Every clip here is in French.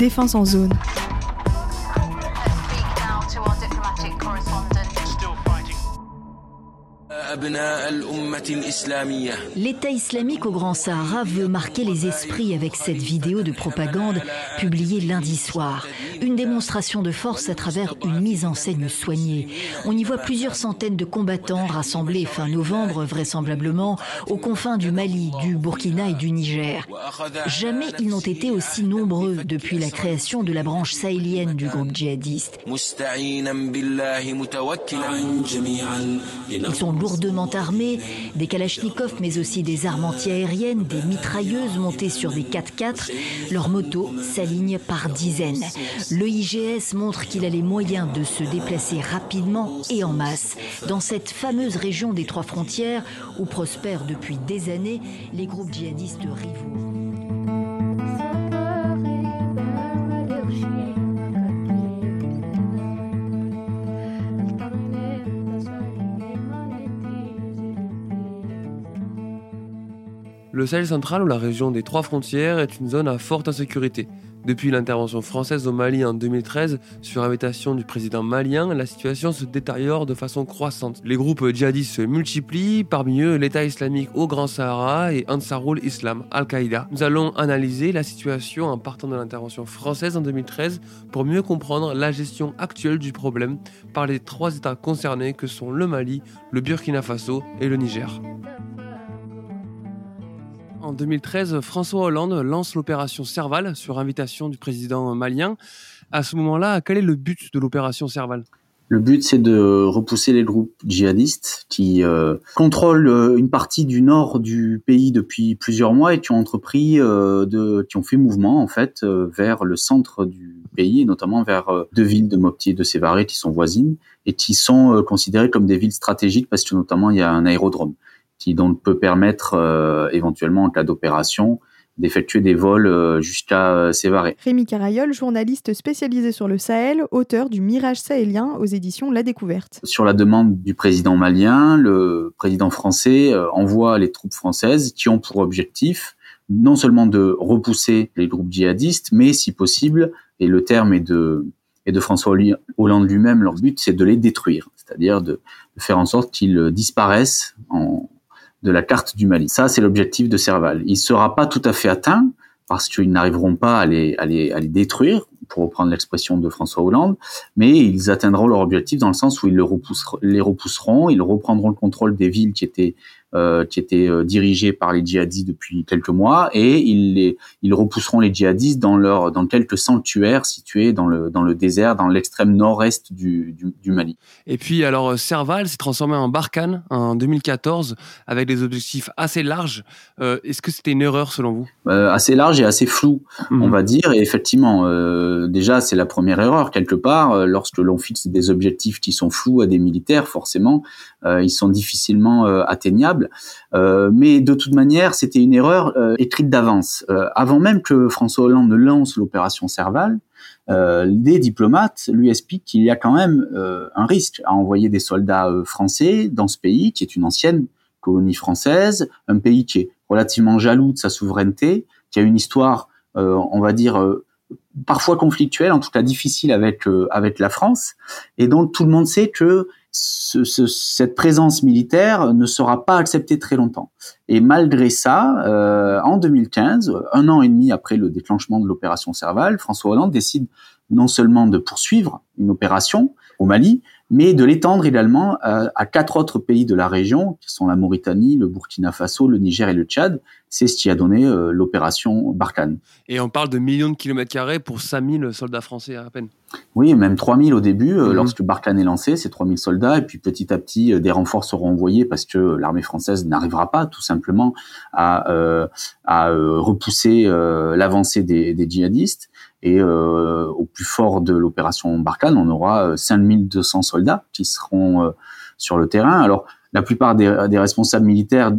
Défense en zone. L'État islamique au Grand Sahara veut marquer les esprits avec cette vidéo de propagande publiée lundi soir. Une démonstration de force à travers une mise en scène soignée. On y voit plusieurs centaines de combattants rassemblés fin novembre, vraisemblablement, aux confins du Mali, du Burkina et du Niger. Jamais ils n'ont été aussi nombreux depuis la création de la branche sahélienne du groupe djihadiste. Ils sont lourdement armés, des kalachnikovs mais aussi des armes antiaériennes, des mitrailleuses montées sur des 4x4. Leurs motos s'alignent par dizaines. Le IGS montre qu'il a les moyens de se déplacer rapidement et en masse dans cette fameuse région des trois frontières où prospèrent depuis des années les groupes djihadistes rivaux. Le Sahel central ou la région des trois frontières est une zone à forte insécurité. Depuis l'intervention française au Mali en 2013, sur invitation du président malien, la situation se détériore de façon croissante. Les groupes djihadistes se multiplient, parmi eux l'État islamique au Grand Sahara et Ansarul Islam, Al-Qaïda. Nous allons analyser la situation en partant de l'intervention française en 2013 pour mieux comprendre la gestion actuelle du problème par les trois États concernés que sont le Mali, le Burkina Faso et le Niger. En 2013, François Hollande lance l'opération Serval sur invitation du président malien. À ce moment-là, quel est le but de l'opération Serval? Le but, c'est de repousser les groupes djihadistes qui euh, contrôlent euh, une partie du nord du pays depuis plusieurs mois et qui ont entrepris, euh, de, qui ont fait mouvement en fait vers le centre du pays, et notamment vers deux villes de Mopti et de Sévaré qui sont voisines et qui sont considérées comme des villes stratégiques parce que notamment il y a un aérodrome qui donc peut permettre euh, éventuellement en cas d'opération d'effectuer des vols euh, jusqu'à euh, Sévaré. Rémi Carayol, journaliste spécialisé sur le Sahel, auteur du Mirage sahélien aux éditions La Découverte. Sur la demande du président malien, le président français envoie les troupes françaises qui ont pour objectif non seulement de repousser les groupes djihadistes, mais si possible, et le terme est de, et de François Hollande lui-même, leur but c'est de les détruire, c'est-à-dire de, de, faire en sorte qu'ils disparaissent en, de la carte du Mali. Ça, c'est l'objectif de Serval. Il sera pas tout à fait atteint parce qu'ils n'arriveront pas à les, à les, à les détruire, pour reprendre l'expression de François Hollande, mais ils atteindront leur objectif dans le sens où ils les repousseront, ils reprendront le contrôle des villes qui étaient qui étaient euh, dirigés par les djihadistes depuis quelques mois et ils, les, ils repousseront les djihadistes dans, leur, dans quelques sanctuaires situés dans le, dans le désert, dans l'extrême nord-est du, du, du, Mali. Et puis alors Serval s'est transformé en Barkhane en 2014 avec des objectifs assez larges. Euh, Est-ce que c'était une erreur selon vous? Euh, Assez large et assez flou, mmh. on va dire. Et effectivement, euh, déjà c'est la première erreur quelque part. lorsque l'on fixe des objectifs qui sont flous à des militaires, forcément, ils sont difficilement atteignables. Euh, mais de toute manière, c'était une erreur euh, écrite d'avance. Euh, avant même que François Hollande ne lance l'opération Serval, des diplomates lui expliquent qu'il y a quand même un risque à envoyer des soldats français dans ce pays, qui est une ancienne colonie française, un pays qui est relativement jaloux de sa souveraineté, qui a une histoire, on va dire, parfois conflictuelle, en tout cas difficile avec avec la France, et donc tout le monde sait que ce, ce, cette présence militaire ne sera pas acceptée très longtemps. Et malgré ça, euh, en 2015, un an et demi après le déclenchement de l'opération Serval, François Hollande décide non seulement de poursuivre une opération au Mali, mais de l'étendre également à, à, quatre autres pays de la région, qui sont la Mauritanie, le Burkina Faso, le Niger et le Tchad. C'est ce qui a donné euh, l'opération Barkhane. Et on parle de millions de kilomètres carrés pour 5000 soldats français à peine. Oui, même 3000 au début, euh, mmh. lorsque Barkhane est lancé, c'est 3000 soldats, et puis petit à petit, euh, des renforts seront envoyés parce que l'armée française n'arrivera pas tout simplement à, euh, à repousser l'avancée des, des, djihadistes. Et au plus fort de l'opération Barkhane, on aura 5200 soldats qui seront sur le terrain. Alors, la plupart des, des responsables militaires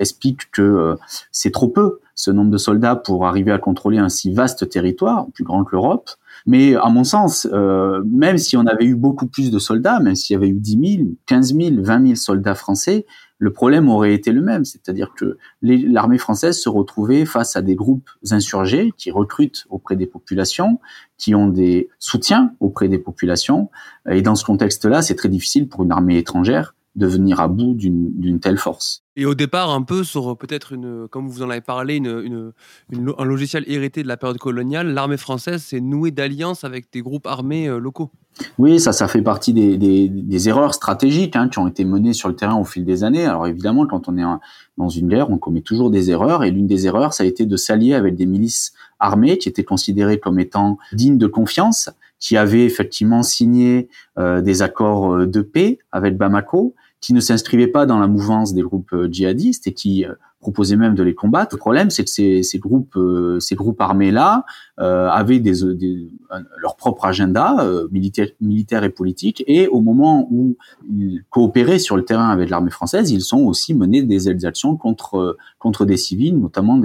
expliquent que c'est trop peu, ce nombre de soldats, pour arriver à contrôler un si vaste territoire, plus grand que l'Europe. Mais à mon sens, euh, même si on avait eu beaucoup plus de soldats, même s'il y avait eu 10 000, 15 000, 20 000 soldats français, le problème aurait été le même, c'est-à-dire que l'armée française se retrouvait face à des groupes insurgés qui recrutent auprès des populations, qui ont des soutiens auprès des populations, et dans ce contexte-là, c'est très difficile pour une armée étrangère de venir à bout d'une telle force. Et au départ, un peu sur peut-être une, comme vous en avez parlé, une, un logiciel hérité de la période coloniale, l'armée française s'est nouée d'alliances avec des groupes armés euh, locaux. Oui, ça, ça fait partie des, des, erreurs stratégiques hein, qui ont été menées sur le terrain au fil des années. Alors évidemment, quand on est dans une guerre, on commet toujours des erreurs, et l'une des erreurs, ça a été de s'allier avec des milices armées qui étaient considérées comme étant dignes de confiance, qui avaient effectivement signé euh, des accords euh, de paix avec Bamako, qui ne s'inscrivaient pas dans la mouvance des groupes euh, djihadistes et qui euh, proposaient même de les combattre. Le problème, c'est que ces, groupes, ces groupes armés-là euh, avaient des, des, leur propre agenda euh, militaire, et politique, et au moment où ils coopéraient sur le terrain avec l'armée française, ils sont aussi menés des exactions contre contre des civils, notamment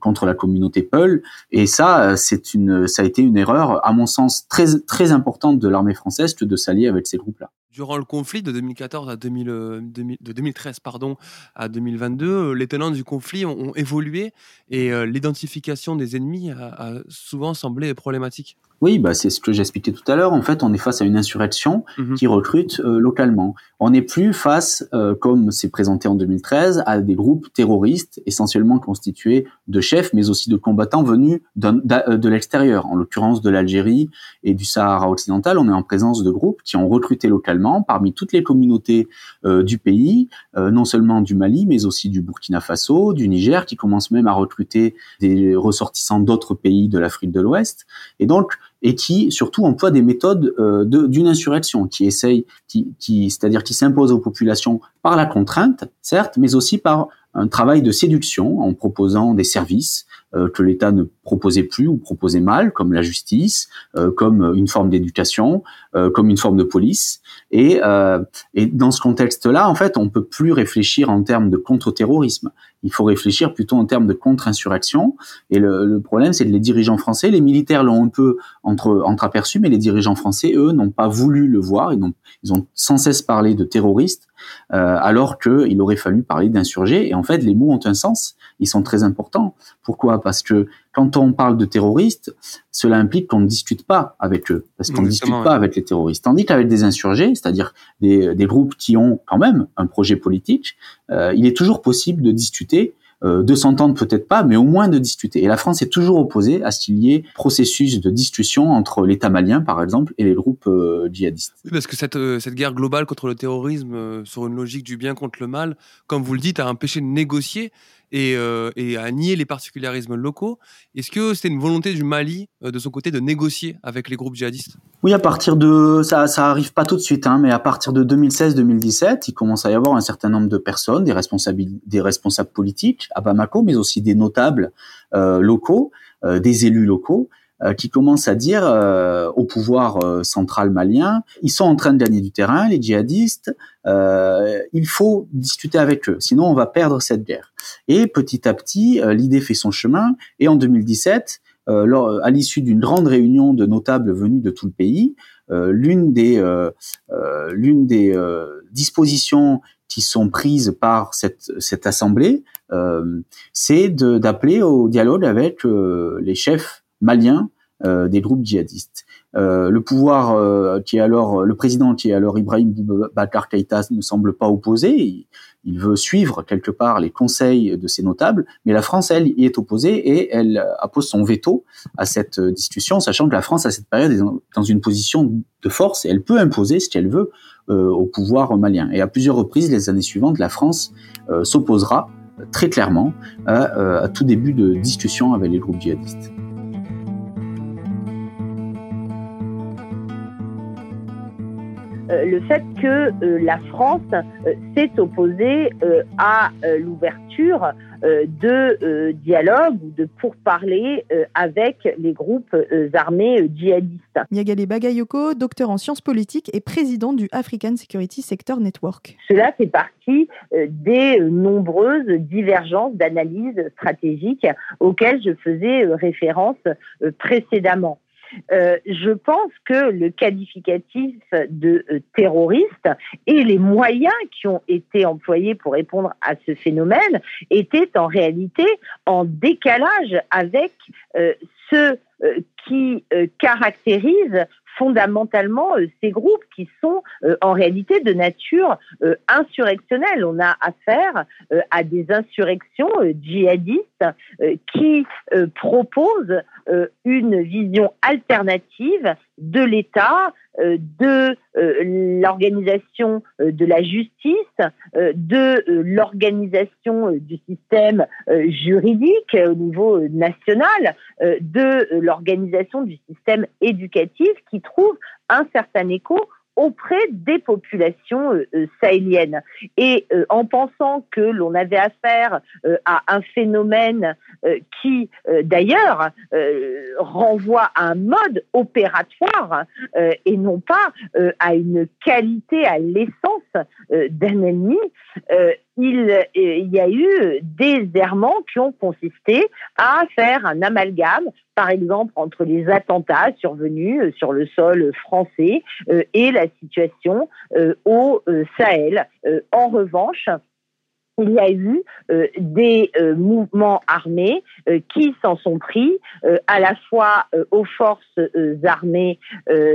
contre la communauté Peul. Et ça, c'est une, ça a été une erreur, à mon sens, très très importante de l'armée française que de s'allier avec ces groupes-là durant le conflit de 2014 à 2000, de 2013 pardon, à 2022, les tenants du conflit ont, évolué et euh, l'identification des ennemis a, souvent semblé problématique. Oui, bah c'est ce que j'expliquais tout à l'heure. En fait, on est face à une insurrection mhm. qui recrute euh, localement. On n'est plus face, euh, comme c'est présenté en 2013, à des groupes terroristes essentiellement constitués de chefs, mais aussi de combattants venus de l'extérieur. En l'occurrence de l'Algérie et du Sahara occidental, on est en présence de groupes qui ont recruté localement parmi toutes les communautés du pays, non seulement du Mali, mais aussi du Burkina Faso, du Niger, qui commencent même à recruter des ressortissants d'autres pays de l'Afrique de l'Ouest. Et donc, et qui surtout emploie des méthodes euh, d'une insurrection, qui essaye, qui, qui c'est-à-dire qui s'impose aux populations par la contrainte, certes, mais aussi par un travail de séduction en proposant des services euh, que l'État ne proposait plus ou proposait mal, comme la justice, euh, comme une forme d'éducation, euh, comme une forme de police. Et, et dans ce contexte-là, en fait, on peut plus réfléchir en termes de contre-terrorisme. Il faut réfléchir plutôt en termes de contre-insurrection. Et le, le problème, c'est que les dirigeants français, les militaires l'ont un peu entre, entreaperçu, mais les dirigeants français, eux, n'ont pas voulu le voir. Ils ont, ils ont sans cesse parlé de terroristes euh, alors qu'il aurait fallu parler d'insurgés. Et en fait, les mots ont un sens, ils sont très importants. Pourquoi? Parce que quand on parle de terroristes, cela implique qu'on ne discute pas avec eux, parce qu'on ne discute pas avec les terroristes. Tandis qu'avec des insurgés, c'est-à-dire des, groupes qui ont quand même un projet politique, euh, il est toujours possible de discuter euh, de s'entendre peut-être pas, mais au moins de discuter. Et la France est toujours opposée à ce qu'il y ait processus de discussion entre l'État malien, par exemple, et les groupes euh, djihadistes. Oui, parce que cette, euh, cette guerre globale contre le terrorisme, sur une logique du bien contre le mal, comme vous le dites, a empêché de négocier et, euh, et, à nier les particularismes locaux. Est-ce que c'était une volonté du Mali, euh, de son côté, de négocier avec les groupes djihadistes? Oui, à partir de... Ça, ça arrive pas tout de suite, hein, mais à partir de 2016-2017, il commence à y avoir un certain nombre de personnes, des responsables, des responsables politiques à Bamako, mais aussi des notables euh, locaux, des élus locaux, qui commencent à dire euh, au pouvoir euh, central malien, ils sont en train de gagner du terrain, les djihadistes, il faut discuter avec eux, sinon on va perdre cette guerre. Et petit à petit, l'idée fait son chemin, et en 2017, à l'issue d'une grande réunion de notables venus de tout le pays, l'une des, l'une des dispositions qui sont prises par cette, cette assemblée, euh, c'est d'appeler au dialogue avec les chefs malien euh, des groupes djihadistes. Euh, le pouvoir euh, qui est alors le président qui est alors Ibrahim Boubacar Keïta ne semble pas opposé. Il, veut suivre quelque part les conseils de ces notables, mais la France elle y est opposée et elle appose son veto à cette discussion, sachant que la France à cette période est dans une position de force et elle peut imposer ce qu'elle veut au pouvoir malien. Et à plusieurs reprises les années suivantes, la France s'opposera très clairement à, à tout début de discussion avec les groupes djihadistes. Euh, le fait que euh, la France euh, s'est opposée à l'ouverture de dialogue ou de pourparlers avec les groupes armés djihadistes. Niagale Bagayoko, docteur en sciences politiques et président du African Security Sector Network. Cela fait partie des nombreuses divergences d'analyse stratégique auxquelles je faisais référence précédemment. Je pense que le qualificatif de terroriste et les moyens qui ont été employés pour répondre à ce phénomène étaient en réalité en décalage avec ce qui caractérise fondamentalement euh, ces groupes qui sont euh, en réalité de nature euh, insurrectionnelle. On a affaire à des insurrections djihadistes qui proposent une vision alternative de l'État, de l'organisation de la justice, de l'organisation du système juridique au niveau national, de l'organisation du système éducatif qui trouve un certain écho auprès des populations euh, euh, sahéliennes. Et euh, en pensant que l'on avait affaire à un phénomène qui, d'ailleurs, renvoie à un mode opératoire et non pas à une qualité, à l'essence d'un ennemi, il, il, y a eu des errements qui ont consisté à faire un amalgame, par exemple, entre les attentats survenus sur le sol français et la situation euh, au euh, Sahel. Euh, en revanche, il y a eu des mouvements armés qui s'en sont pris à la fois aux forces armées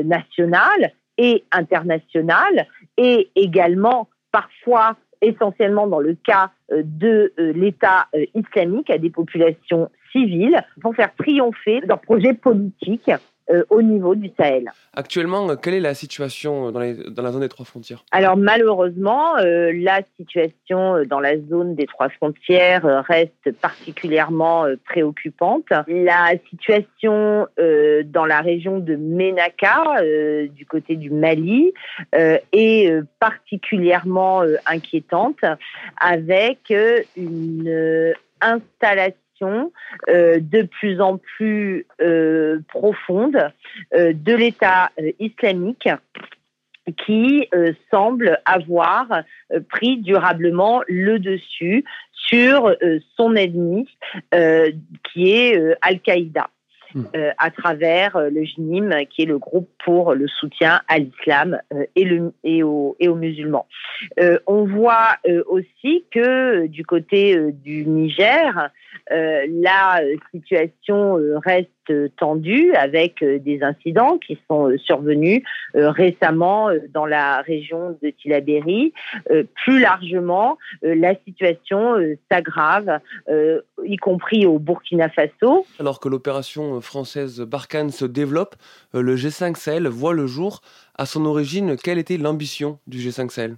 nationales et internationales et également parfois essentiellement dans le cas de l'État islamique à des populations civiles pour faire triompher leurs projets politiques euh, au niveau du Sahel. Actuellement, euh, quelle est la situation dans, la zone des trois frontières? Alors malheureusement, euh, la situation dans la zone des trois frontières reste particulièrement préoccupante. La situation dans la région de Ménaka, du côté du Mali, est particulièrement inquiétante, avec une installation euh, de plus en plus euh, profonde euh, de l'État islamique qui semble avoir pris durablement le dessus sur son ennemi, qui est Al-Qaïda. Hmm. à travers le JNIM, qui est le groupe pour le soutien à l'islam et, et, et aux musulmans. on voit aussi que du côté du Niger, euh, la situation euh, reste tendue avec euh, des incidents qui sont survenus récemment dans la région de Tilaberi. Plus largement, la situation s'aggrave, y compris au Burkina Faso. Alors que l'opération française Barkhane se développe, le G5 Sahel voit le jour. À son origine, quelle était l'ambition du G5 Sahel?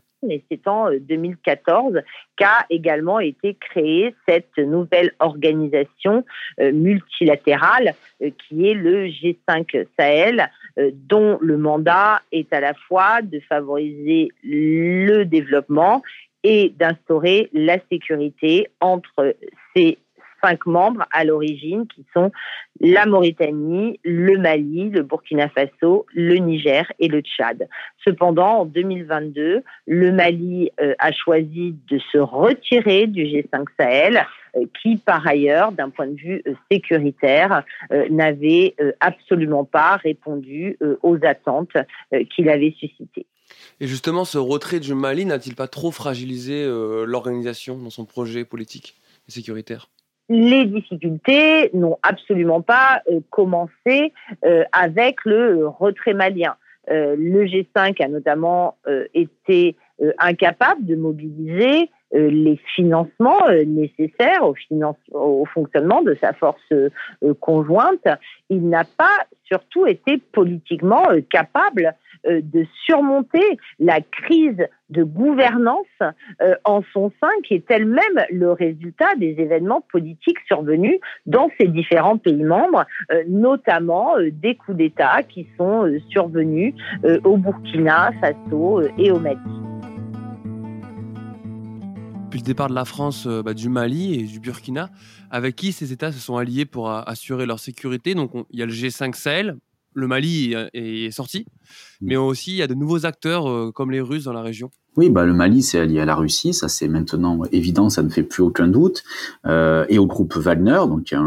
C'est en 2014 qu'a également été créée cette nouvelle organisation euh, multilatérale euh, qui est le G5 Sahel, euh, dont le mandat est à la fois de favoriser le développement et d'instaurer la sécurité entre ces cinq membres à l'origine qui sont la Mauritanie, le Mali, le Burkina Faso, le Niger et le Tchad. Cependant, en 2022, le Mali euh, a choisi de se retirer du G5 Sahel euh, qui, par ailleurs, d'un point de vue euh, sécuritaire, n'avait absolument pas répondu aux attentes qu'il avait suscitées. Et justement, ce retrait du Mali n'a-t-il pas trop fragilisé l'organisation dans son projet politique et sécuritaire? Les difficultés n'ont absolument pas euh, commencé euh, avec le retrait malien. Euh, le G5 a notamment été incapable de mobiliser les financements nécessaires au, au, fonctionnement de sa force conjointe. Il n'a pas surtout été politiquement capable euh, de surmonter la crise de gouvernance euh, en son sein, qui est elle-même le résultat des événements politiques survenus dans ces différents pays membres, euh, notamment des coups d'État qui sont survenus au Burkina Faso et au Mali. Depuis le départ de la France, bah, du Mali et du Burkina, avec qui ces États se sont alliés pour assurer leur sécurité? Donc il y a le G5 Sahel, le Mali est sorti, mm. mais aussi il y a de nouveaux acteurs euh, comme les Russes dans la région. Oui, bah, le Mali, c'est allié à la Russie, ça c'est maintenant évident, ça ne fait plus aucun doute, euh, et au groupe Wagner, donc il y a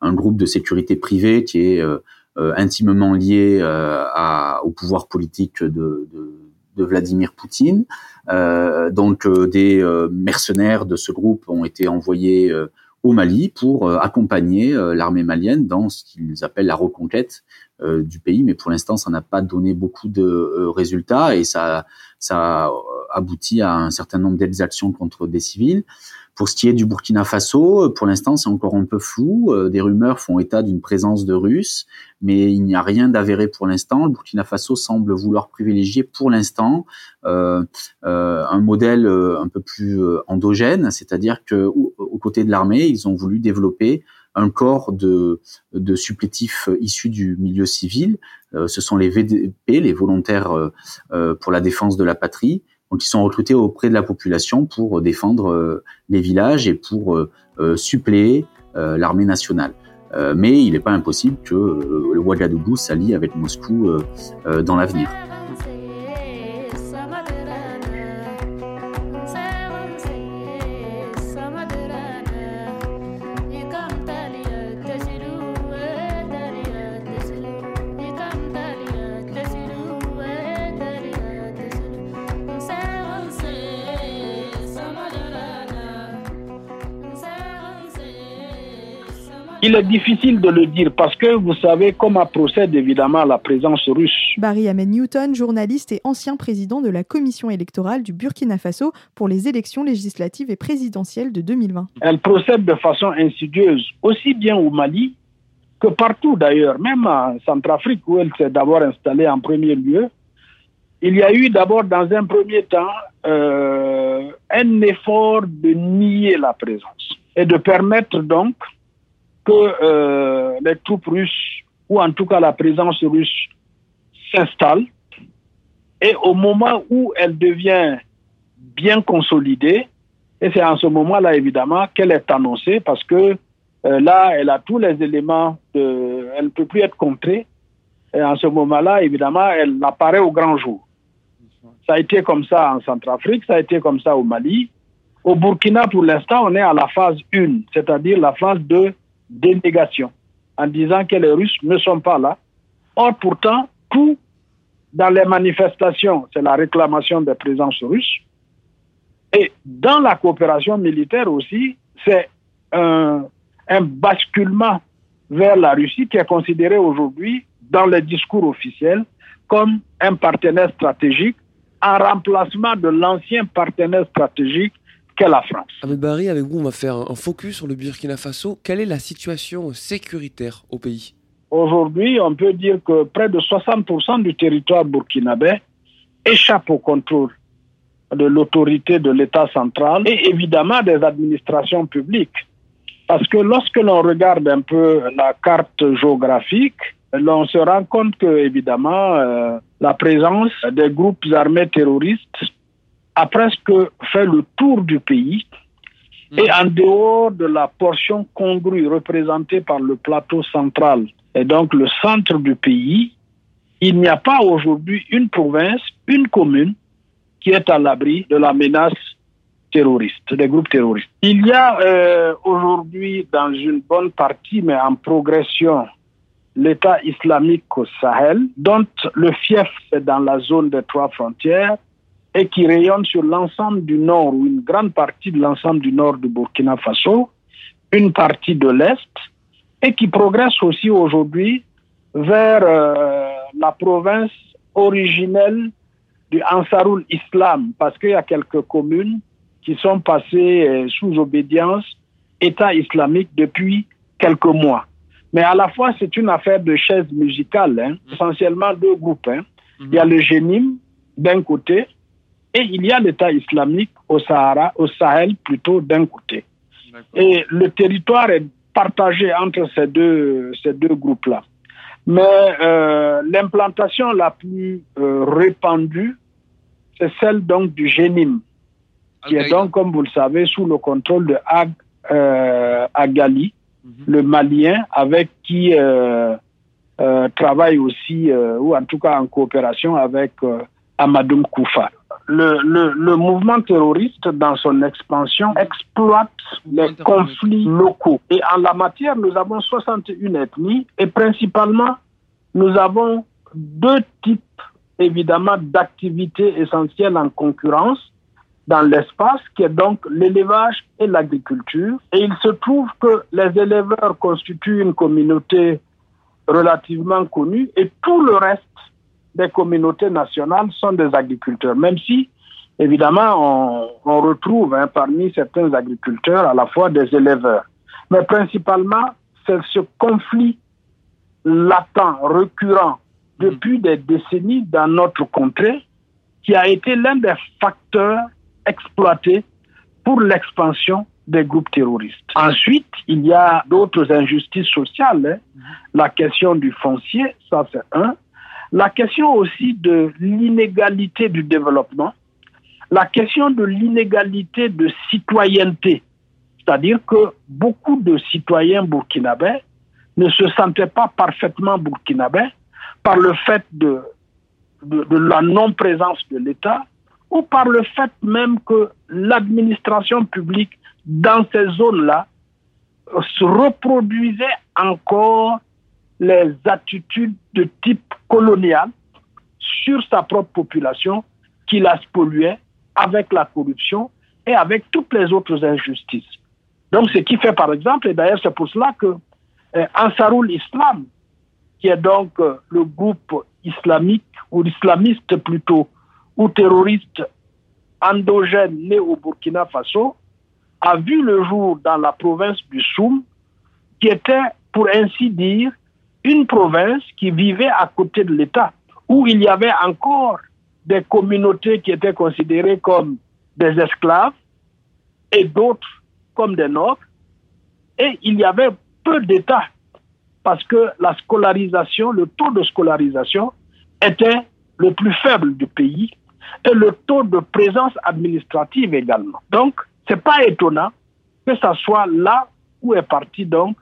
un, groupe de sécurité privée qui est euh, intimement liés à, au pouvoir politique de, de, de Vladimir Poutine. donc des mercenaires de ce groupe ont été envoyés au Mali pour accompagner l'armée malienne dans ce qu'ils appellent la reconquête du pays. Mais pour l'instant, ça n'a pas donné beaucoup de résultats et ça, ça aboutit à un certain nombre d'exactions contre des civils. Pour ce qui est du Burkina Faso, euh, pour l'instant, c'est encore un peu flou. Euh, des rumeurs font état d'une présence de Russes, mais il n'y a rien d'avéré pour l'instant. Le Burkina Faso semble vouloir privilégier pour l'instant euh, euh, un modèle un peu plus endogène, c'est-à-dire que aux côtés de l'armée, ils ont voulu développer un corps de, de supplétifs issus du milieu civil. ce sont les VDP, les volontaires pour la défense de la patrie, donc ils sont recrutés auprès de la population pour défendre euh, les villages et pour euh, euh, suppléer l'armée nationale. mais il n'est pas impossible que le Ouagadougou s'allie avec Moscou dans l'avenir. Il est difficile de le dire parce que vous savez comment procède évidemment la présence russe. Barry Ahmed Newton, journaliste et ancien président de la commission électorale du Burkina Faso pour les élections législatives et présidentielles de 2020. Elle procède de façon insidieuse, aussi bien au Mali que partout d'ailleurs, même en Centrafrique où elle s'est d'abord installée en premier lieu. Il y a eu d'abord dans un premier temps euh, un effort de nier la présence et de permettre donc que euh, les troupes russes, ou en tout cas la présence russe, s'installe. Et au moment où elle devient bien consolidée, et c'est en ce moment-là, évidemment, qu'elle est annoncée, parce que euh, là, elle a tous les éléments, elle ne peut plus être contrée. Et en ce moment-là, évidemment, elle apparaît au grand jour. Ça a été comme ça en Centrafrique, ça a été comme ça au Mali. Au Burkina, pour l'instant, on est à la phase 1, c'est-à-dire la phase de dénégation en disant que les Russes ne sont pas là. Or, pourtant, tout dans les manifestations, c'est la réclamation des présences russes. Et dans la coopération militaire aussi, c'est un, basculement vers la Russie qui est considéré aujourd'hui dans les discours officiels comme un partenaire stratégique en remplacement de l'ancien partenaire stratégique qu'est la France. Ahmed Barry, avec vous, on va faire un focus sur le Burkina Faso. Quelle est la situation sécuritaire au pays? Aujourd'hui, on peut dire que près de 60% du territoire burkinabé échappe au contrôle de l'autorité de l'État central et évidemment des administrations publiques. Parce que lorsque l'on regarde un peu la carte géographique, l'on se rend compte que, évidemment, euh, la présence des groupes armés terroristes a presque fait le tour du pays. Hmm. Et en dehors de la portion congrue représentée par le plateau central et donc le centre du pays, il n'y a pas aujourd'hui une province, une commune qui est à l'abri de la menace terroriste, des groupes terroristes. Il y a euh, aujourd'hui dans une bonne partie, mais en progression, l'État islamique au Sahel, dont le fief est dans la zone des trois frontières, et qui rayonne sur l'ensemble du nord ou une grande partie de l'ensemble du nord du Burkina Faso, une partie de l'Est, et qui progresse aussi aujourd'hui vers euh, la province originelle du Ansarul Islam, parce qu'il y a quelques communes qui sont passées euh, sous obédience État islamique depuis quelques mois. Mais à la fois, c'est une affaire de chaise musicale, hein, mmh. essentiellement deux groupes. Hein. Il y a le Génim d'un côté et il y a l'État islamique au Sahara, au Sahel plutôt d'un côté. Et le territoire est partagé entre ces deux, ces deux groupes-là. Mais euh, l'implantation la plus euh, répandue, c'est celle donc du Génim, qui est donc, comme vous le savez, sous le contrôle de Ag euh, Agali, mhm. le Malien, avec qui travaille aussi, ou en tout cas en coopération avec Amadoum Koufa le, le, le, mouvement terroriste, dans son expansion, exploite les conflits locaux. Et en la matière, nous avons 61 ethnies et principalement nous avons deux types, évidemment, d'activités essentielles en concurrence dans l'espace, qui est donc l'élevage et l'agriculture. Et il se trouve que les éleveurs constituent une communauté relativement connue et tout le reste des communautés nationales sont des agriculteurs, même si, évidemment, on, retrouve hein, parmi certains agriculteurs à la fois des éleveurs. Mais principalement, c'est ce conflit latent, récurrent, depuis des décennies dans notre contrée, qui a été l'un des facteurs exploités pour l'expansion des groupes terroristes. Ensuite, il y a d'autres injustices sociales. Hein. La question du foncier, ça c'est un. La question aussi de l'inégalité du développement. La question de l'inégalité de citoyenneté. C'est-à-dire que beaucoup de citoyens burkinabés ne se sentaient pas parfaitement burkinabés par le fait de, de, la non-présence de l'État ou par le fait même que l'administration publique dans ces zones-là se reproduisait encore les attitudes de type colonial sur sa propre population qui la spoliait avec la corruption et avec toutes les autres injustices. Donc, ce qui fait, par exemple, et d'ailleurs c'est pour cela que euh, Ansarul Islam, qui est donc euh, le groupe islamique ou islamiste plutôt, ou terroriste endogène né au Burkina Faso, a vu le jour dans la province du Soum, qui était, pour ainsi dire, une province qui vivait à côté de l'État, où il y avait encore des communautés qui étaient considérées comme des esclaves et d'autres comme des nobles. Et il y avait peu d'États parce que la scolarisation, le taux de scolarisation était le plus faible du pays et le taux de présence administrative également. Donc, ce n'est pas étonnant que ce soit là où est parti donc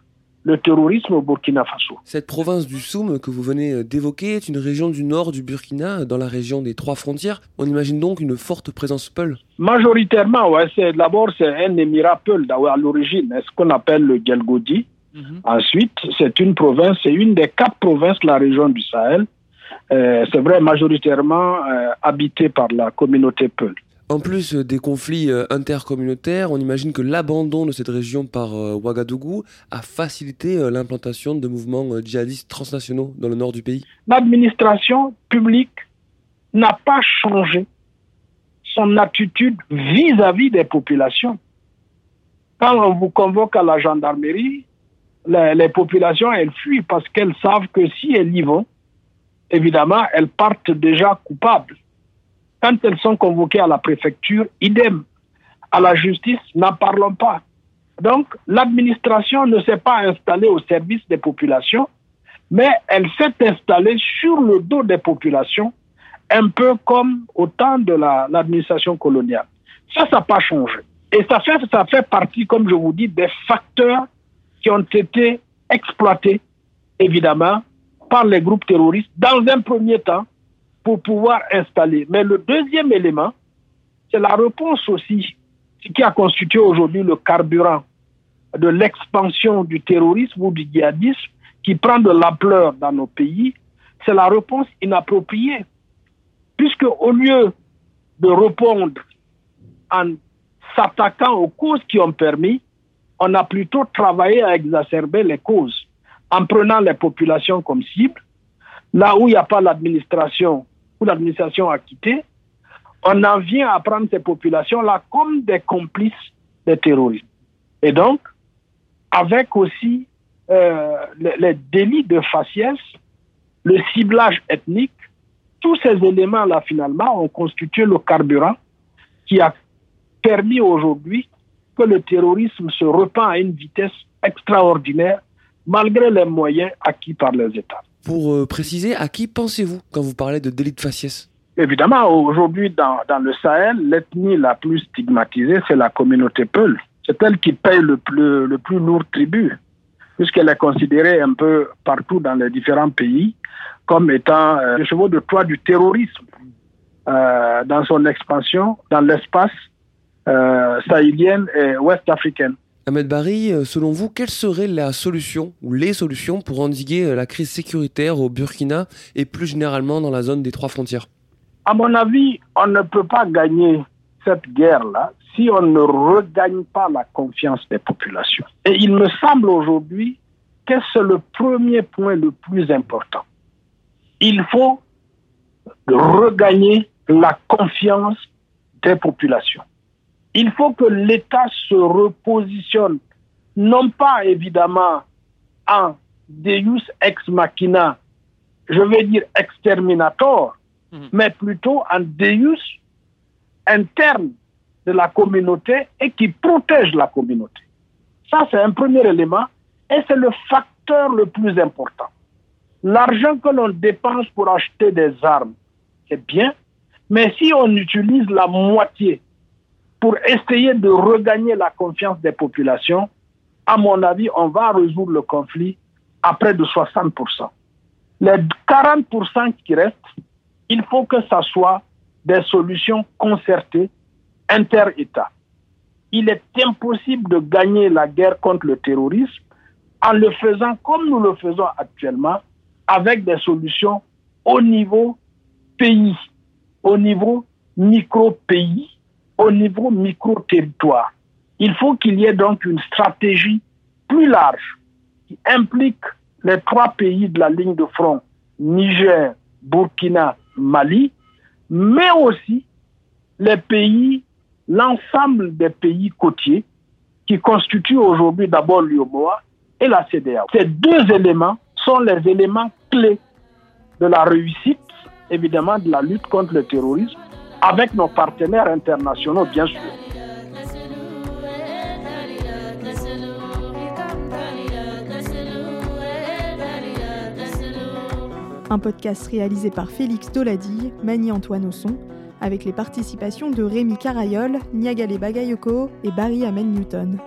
le terrorisme au Burkina Faso. Cette province du Soum que vous venez d'évoquer est une région du nord du Burkina, dans la région des trois frontières. On imagine donc une forte présence Peul Majoritairement, ouais. D'abord, c'est un émirat Peul à l'origine, ce qu'on appelle le Gelgodi? Mhm. Ensuite, c'est une province, c'est une des quatre provinces de la région du Sahel. Euh, c'est vrai, majoritairement euh, habitée par la communauté Peul. En plus des conflits euh, intercommunautaires, on imagine que l'abandon de cette région par Ouagadougou a facilité l'implantation de mouvements djihadistes transnationaux dans le nord du pays. L'administration publique n'a pas changé son attitude vis-à-vis des populations. Quand on vous convoque à la gendarmerie, les, populations, elles fuient parce qu'elles savent que si elles y vont, évidemment, elles partent déjà coupables. Quand elles sont convoquées à la préfecture, idem. À la justice, n'en parlons pas. Donc, l'administration ne s'est pas installée au service des populations, mais elle s'est installée sur le dos des populations, un peu comme au temps de l'administration coloniale. Ça, ça n'a pas changé. Et ça fait, ça fait partie, comme je vous dis, des facteurs qui ont été exploités, évidemment, par les groupes terroristes dans un premier temps pour pouvoir installer. Mais le deuxième élément, c'est la réponse aussi, ce qui a constitué aujourd'hui le carburant de l'expansion du terrorisme ou du djihadisme qui prend de l'ampleur dans nos pays, c'est la réponse inappropriée. Puisque au lieu de répondre en s'attaquant aux causes qui ont permis, on a plutôt travaillé à exacerber les causes en prenant les populations comme cible. Là où il n'y a pas l'administration, où l'administration a quitté, on en vient à prendre ces populations-là comme des complices des terroristes. Et donc, avec aussi euh, les, délits de faciès, le ciblage ethnique, tous ces éléments-là, finalement, ont constitué le carburant qui a permis aujourd'hui que le terrorisme se repent à une vitesse extraordinaire malgré les moyens acquis par les États. Pour euh, préciser, à qui pensez-vous quand vous parlez de délit de faciès? Évidemment, aujourd'hui, dans, le Sahel, l'ethnie la plus stigmatisée, c'est la communauté Peul. C'est elle qui paye le plus, le plus lourd tribut, puisqu'elle est considérée un peu partout dans les différents pays comme étant euh, le chevaux de toit du terrorisme euh, dans son expansion dans l'espace euh, sahélienne et ouest africaine. Ahmed Barry, euh, selon vous, quelle serait la solution ou les solutions pour endiguer euh, la crise sécuritaire au Burkina et plus généralement dans la zone des trois frontières? À mon avis, on ne peut pas gagner cette guerre-là si on ne regagne pas la confiance des populations. Et il me semble aujourd'hui que c'est le premier point le plus important. Il faut regagner la confiance des populations il faut que l'État se repositionne, non pas évidemment en Deus ex machina, je vais dire exterminator, mhm. mais plutôt en Deus interne de la communauté et qui protège la communauté. Ça, c'est un premier élément et c'est le facteur le plus important. L'argent que l'on dépense pour acheter des armes, c'est bien, mais si on utilise la moitié pour essayer de regagner la confiance des populations, à mon avis, on va résoudre le conflit à près de 60%. Les 40% qui restent, il faut que ce soit des solutions concertées inter-États. Il est impossible de gagner la guerre contre le terrorisme en le faisant comme nous le faisons actuellement, avec des solutions au niveau pays, au niveau micro-pays, au niveau micro-territoire. Il faut qu'il y ait donc une stratégie plus large qui implique les trois pays de la ligne de front, Niger, Burkina, Mali, mais aussi les pays, l'ensemble des pays côtiers qui constituent aujourd'hui d'abord l'UOMOA et la CDA. Ces deux éléments sont les éléments clés de la réussite, évidemment, de la lutte contre le terrorisme avec nos partenaires internationaux, bien sûr. Un podcast réalisé par Félix Doladille, Mani Antoine son, avec les participations de Rémi Carayol, Niagale Bagayoko et Barry Amen Newton.